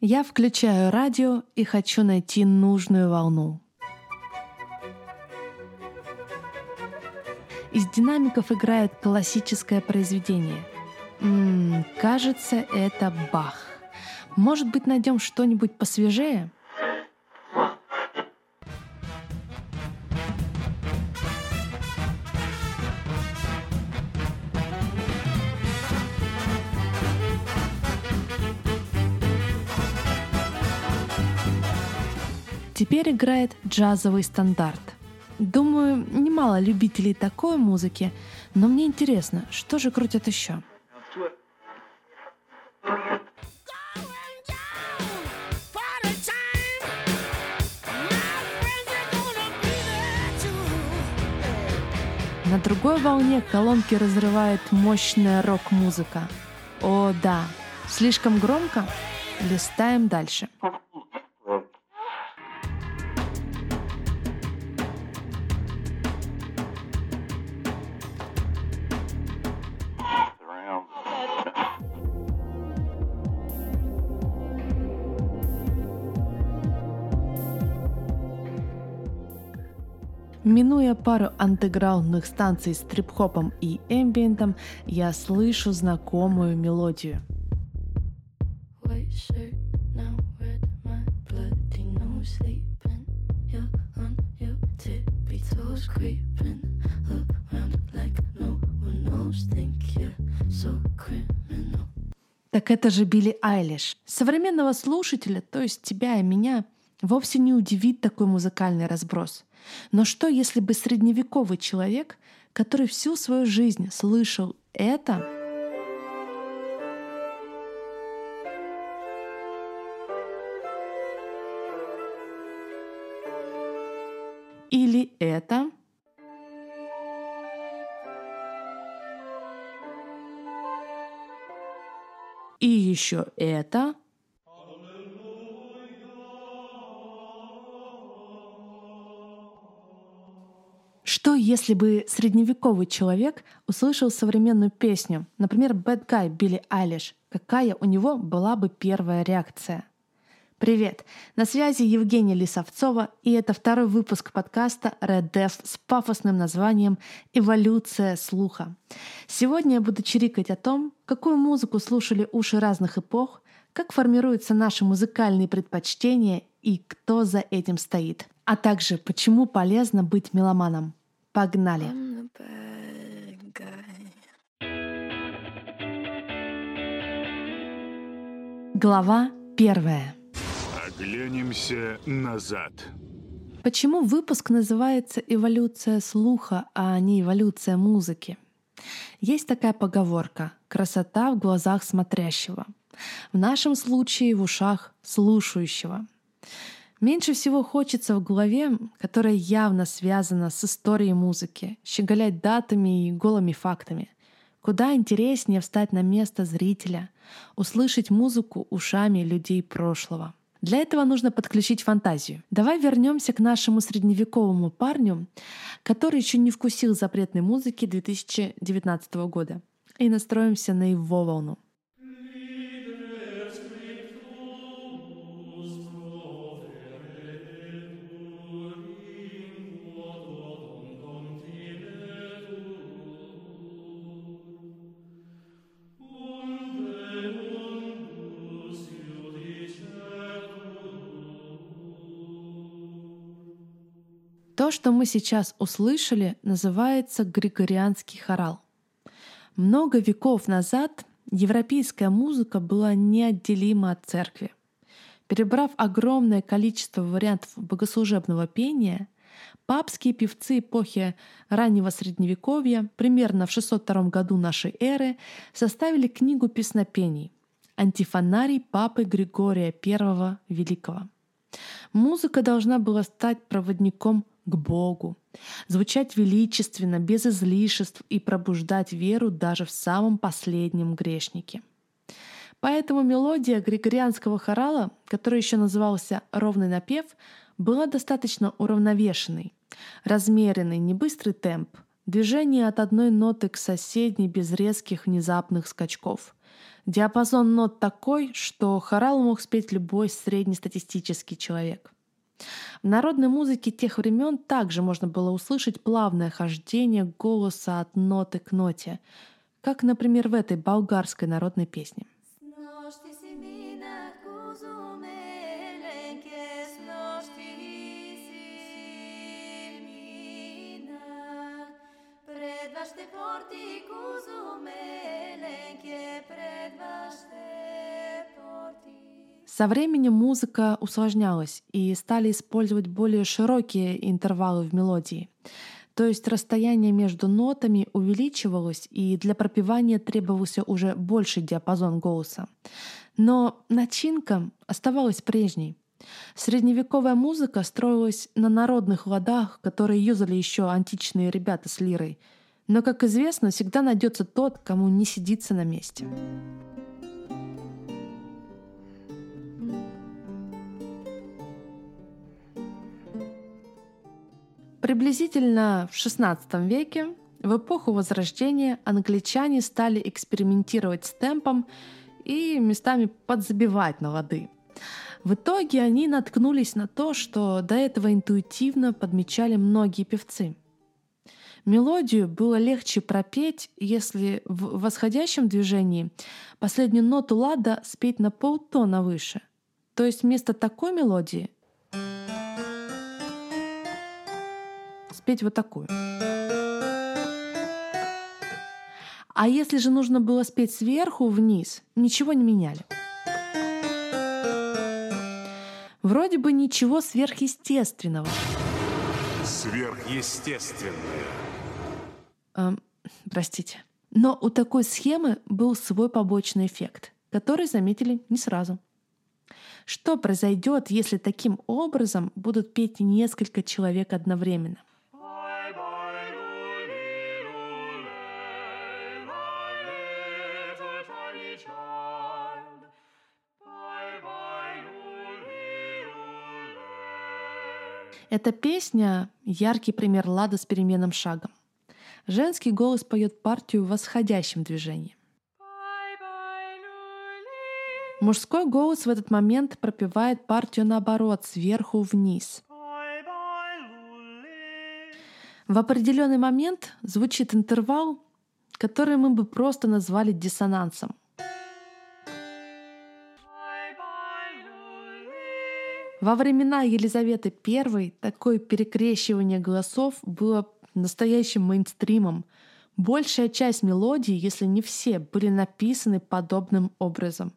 Я включаю радио и хочу найти нужную волну. Из динамиков играет классическое произведение. М-м, кажется, это Бах. Может быть, найдем что-нибудь посвежее? Теперь играет джазовый стандарт. Думаю, немало любителей такой музыки, но мне интересно, что же крутят еще. На другой волне колонки разрывает мощная рок-музыка. О, да, слишком громко? Листаем дальше. Минуя пару андеграундных станций с трип-хопом и эмбиентом, я слышу знакомую мелодию. Так это же Билли Айлиш. Современного слушателя, то есть тебя и меня, вовсе не удивит такой музыкальный разброс. Но что, если бы средневековый человек, который всю свою жизнь слышал это, или это, и еще это — Что, если бы средневековый человек услышал современную песню, например, «Bad Guy» Билли Айлиш? Какая у него была бы первая реакция? Привет! На связи Евгения Лисовцова, и это второй выпуск подкаста Red Dev с пафосным названием «Эволюция слуха». Сегодня я буду чирикать о том, какую музыку слушали уши разных эпох, как формируются наши музыкальные предпочтения и кто за этим стоит, а также почему полезно быть меломаном. Погнали! Глава первая. Оглянемся назад. Почему выпуск называется «Эволюция слуха», а не «Эволюция музыки»? Есть такая поговорка «красота в глазах смотрящего». В нашем случае в ушах слушающего. Меньше всего хочется в голове, которая явно связана с историей музыки, щеголять датами и голыми фактами. Куда интереснее встать на место зрителя, услышать музыку ушами людей прошлого. Для этого нужно подключить фантазию. Давай вернемся к нашему средневековому парню, который еще не вкусил запретной музыки 2019 года, и настроимся на его волну. Что мы сейчас услышали, называется григорианский хорал. Много веков назад европейская музыка была неотделима от церкви. Перебрав огромное количество вариантов богослужебного пения, папские певцы эпохи раннего Средневековья, примерно в 602 году нашей эры, составили книгу песнопений «Антифонарий Папы Григория I Великого». Музыка должна была стать проводником к Богу, звучать величественно, без излишеств и пробуждать веру даже в самом последнем грешнике. Поэтому мелодия григорианского хорала, который еще назывался «ровный напев», была достаточно уравновешенной. Размеренный, не быстрый темп, Движение от одной ноты к соседней без резких внезапных скачков. Диапазон нот такой, что хорал мог спеть любой среднестатистический человек. В народной музыке тех времен также можно было услышать плавное хождение голоса от ноты к ноте, как, например, в этой болгарской народной песне. Со временем музыка усложнялась и стали использовать более широкие интервалы в мелодии. То есть расстояние между нотами увеличивалось, и для пропевания требовался уже больший диапазон голоса. Но начинка оставалась прежней. Средневековая музыка строилась на народных ладах, которые юзали еще античные ребята с лирой. Но, как известно, всегда найдется тот, кому не сидится на месте. Приблизительно в XVI веке, в эпоху Возрождения, англичане стали экспериментировать с темпом и местами подзабивать на лады. В итоге они наткнулись на то, что до этого интуитивно подмечали многие певцы. Мелодию было легче пропеть, если в восходящем движении последнюю ноту лада спеть на полтона выше. То есть вместо такой мелодии спеть вот такую. А если же нужно было спеть сверху вниз, ничего не меняли. Вроде бы ничего сверхъестественного. Сверхъестественное. Эм, простите. Но у такой схемы был свой побочный эффект, который заметили не сразу. Что произойдет, если таким образом будут петь несколько человек одновременно? Эта песня — яркий пример лада с переменным шагом. Женский голос поет партию в восходящем движении. Мужской голос в этот момент пропевает партию наоборот, сверху вниз. В определенный момент звучит интервал, который мы бы просто назвали диссонансом — Во времена Елизаветы I такое перекрещивание голосов было настоящим мейнстримом. Большая часть мелодий, если не все, были написаны подобным образом.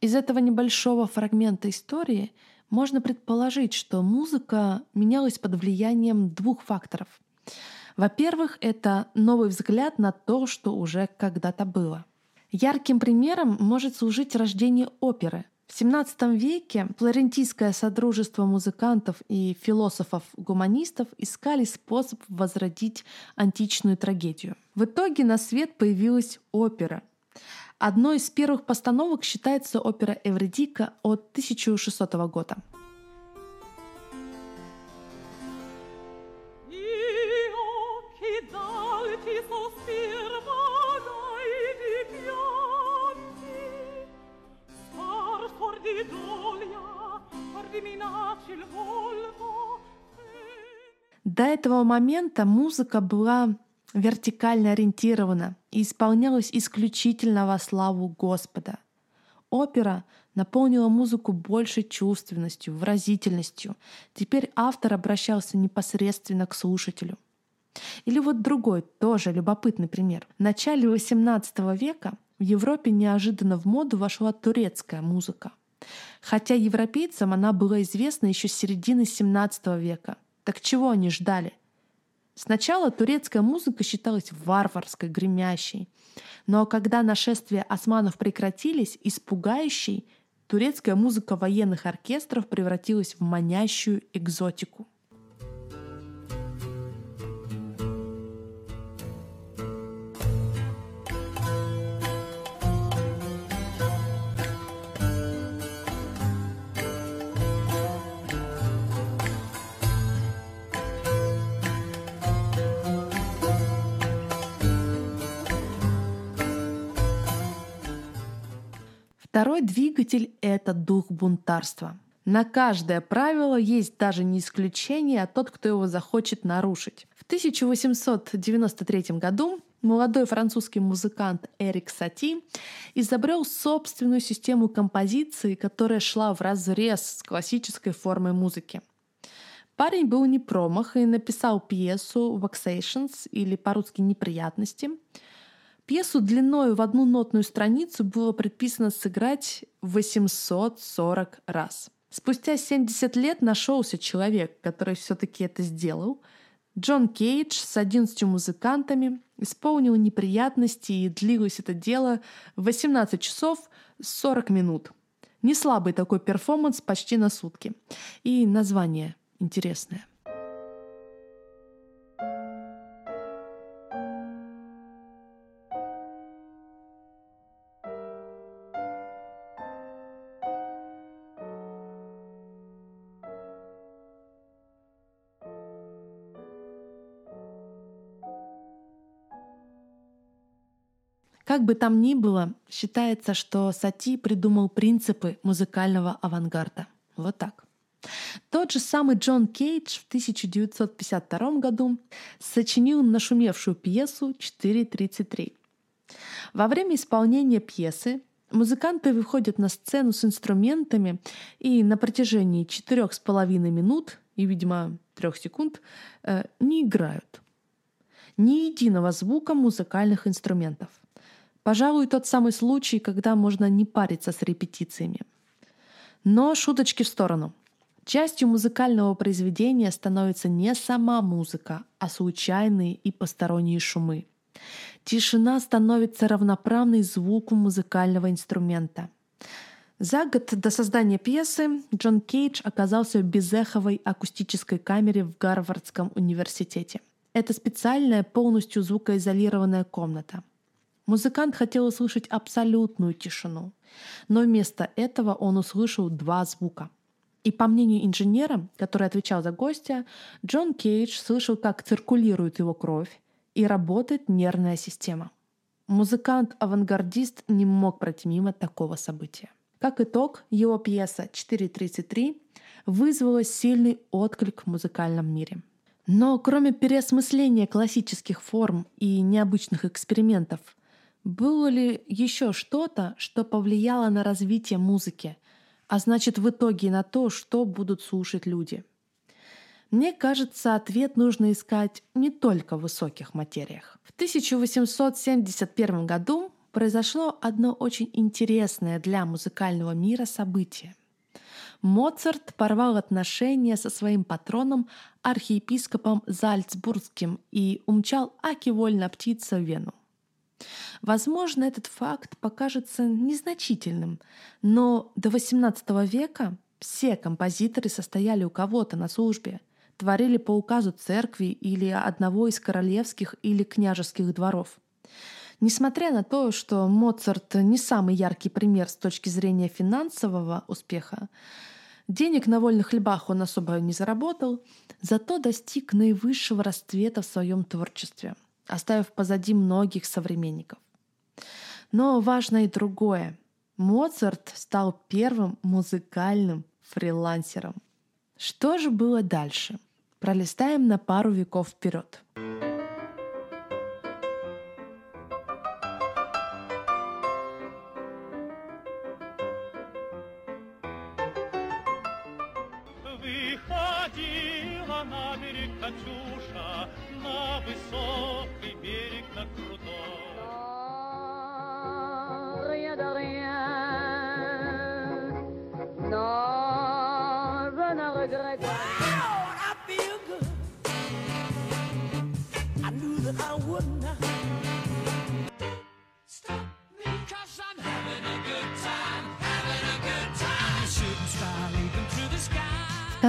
Из этого небольшого фрагмента истории можно предположить, что музыка менялась под влиянием двух факторов. Во-первых, это новый взгляд на то, что уже когда-то было. Ярким примером может служить рождение оперы — в XVII веке флорентийское содружество музыкантов и философов-гуманистов искали способ возродить античную трагедию. В итоге на свет появилась опера. Одной из первых постановок считается опера «Эвредика» от 1600 года. До этого момента музыка была вертикально ориентирована и исполнялась исключительно во славу Господа. Опера наполнила музыку большей чувственностью, выразительностью. Теперь автор обращался непосредственно к слушателю. Или вот другой, тоже любопытный пример. В начале XVIII века в Европе неожиданно в моду вошла турецкая музыка. Хотя европейцам она была известна еще с середины XVII века. Так чего они ждали? Сначала турецкая музыка считалась варварской, гремящей. Но когда нашествия османов прекратились, испугающей, турецкая музыка военных оркестров превратилась в манящую экзотику. Второй двигатель — это дух бунтарства. На каждое правило есть даже не исключение, а тот, кто его захочет нарушить. В 1893 году молодой французский музыкант Эрик Сати изобрел собственную систему композиции, которая шла в разрез с классической формой музыки. Парень был не промах и написал пьесу «Vexations» или по-русски «Неприятности». Пьесу длиной в одну нотную страницу было предписано сыграть 840 раз. Спустя 70 лет нашелся человек, который все-таки это сделал. Джон Кейдж с 11 музыкантами исполнил неприятности, и длилось это дело 18 часов 40 минут. Не слабый такой перформанс почти на сутки. И название интересное. Как бы там ни было, считается, что Сати придумал принципы музыкального авангарда. Вот так. Тот же самый Джон Кейдж в 1952 году сочинил нашумевшую пьесу «4.33». Во время исполнения пьесы музыканты выходят на сцену с инструментами и на протяжении четырех с половиной минут и, видимо, трех секунд э, не играют. Ни единого звука музыкальных инструментов. Пожалуй, тот самый случай, когда можно не париться с репетициями. Но шуточки в сторону. Частью музыкального произведения становится не сама музыка, а случайные и посторонние шумы. Тишина становится равноправной звуку музыкального инструмента. За год до создания пьесы Джон Кейдж оказался в безэховой акустической камере в Гарвардском университете. Это специальная, полностью звукоизолированная комната. Музыкант хотел услышать абсолютную тишину, но вместо этого он услышал два звука — и по мнению инженера, который отвечал за гостя, Джон Кейдж слышал, как циркулирует его кровь и работает нервная система. Музыкант-авангардист не мог пройти мимо такого события. Как итог, его пьеса «4.33» вызвала сильный отклик в музыкальном мире. Но кроме переосмысления классических форм и необычных экспериментов, было ли еще что-то, что повлияло на развитие музыки – а значит в итоге на то, что будут слушать люди. Мне кажется, ответ нужно искать не только в высоких материях. В 1871 году произошло одно очень интересное для музыкального мира событие. Моцарт порвал отношения со своим патроном, архиепископом Зальцбургским, и умчал аки вольно птица в Вену. Возможно, этот факт покажется незначительным, но до XVIII века все композиторы состояли у кого-то на службе, творили по указу церкви или одного из королевских или княжеских дворов. Несмотря на то, что Моцарт не самый яркий пример с точки зрения финансового успеха, денег на вольных хлебах он особо не заработал, зато достиг наивысшего расцвета в своем творчестве — оставив позади многих современников. Но важно и другое. Моцарт стал первым музыкальным фрилансером. Что же было дальше? Пролистаем на пару веков вперед.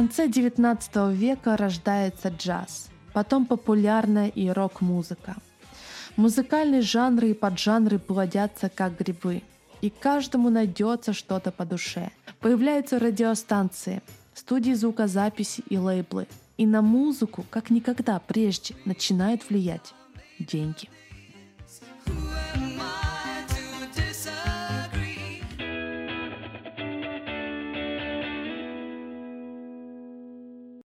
Конце XIX века рождается джаз, потом популярная и рок-музыка. Музыкальные жанры и поджанры плодятся как грибы, и каждому найдется что-то по душе. Появляются радиостанции, студии звукозаписи и лейблы. И на музыку, как никогда прежде, начинают влиять деньги.